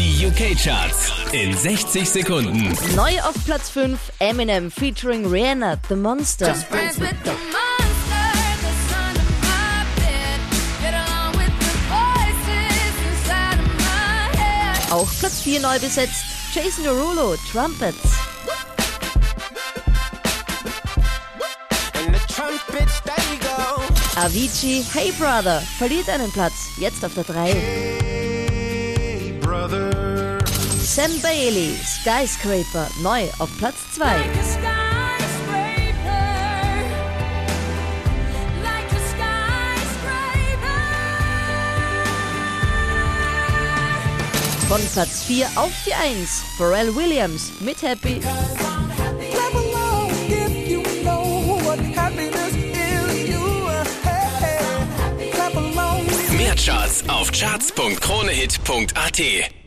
Die UK-Charts in 60 Sekunden. Neu auf Platz 5 Eminem featuring Rihanna, The Monster. Friends with the monster, the son of my bed. Get along with the voices inside of my head. Auch Platz 4 neu besetzt Jason Derulo, Trumpets. Trumpets. Avicii, Hey Brother, verliert einen Platz, jetzt auf der 3. Hey, brother. Sam Bailey, Skyscraper, neu auf Platz 2. Like a skyscraper. Like a skyscraper. Von Platz 4 auf die 1, Pharrell Williams mit Happy. Mehr Charts auf charts.kronehit.at.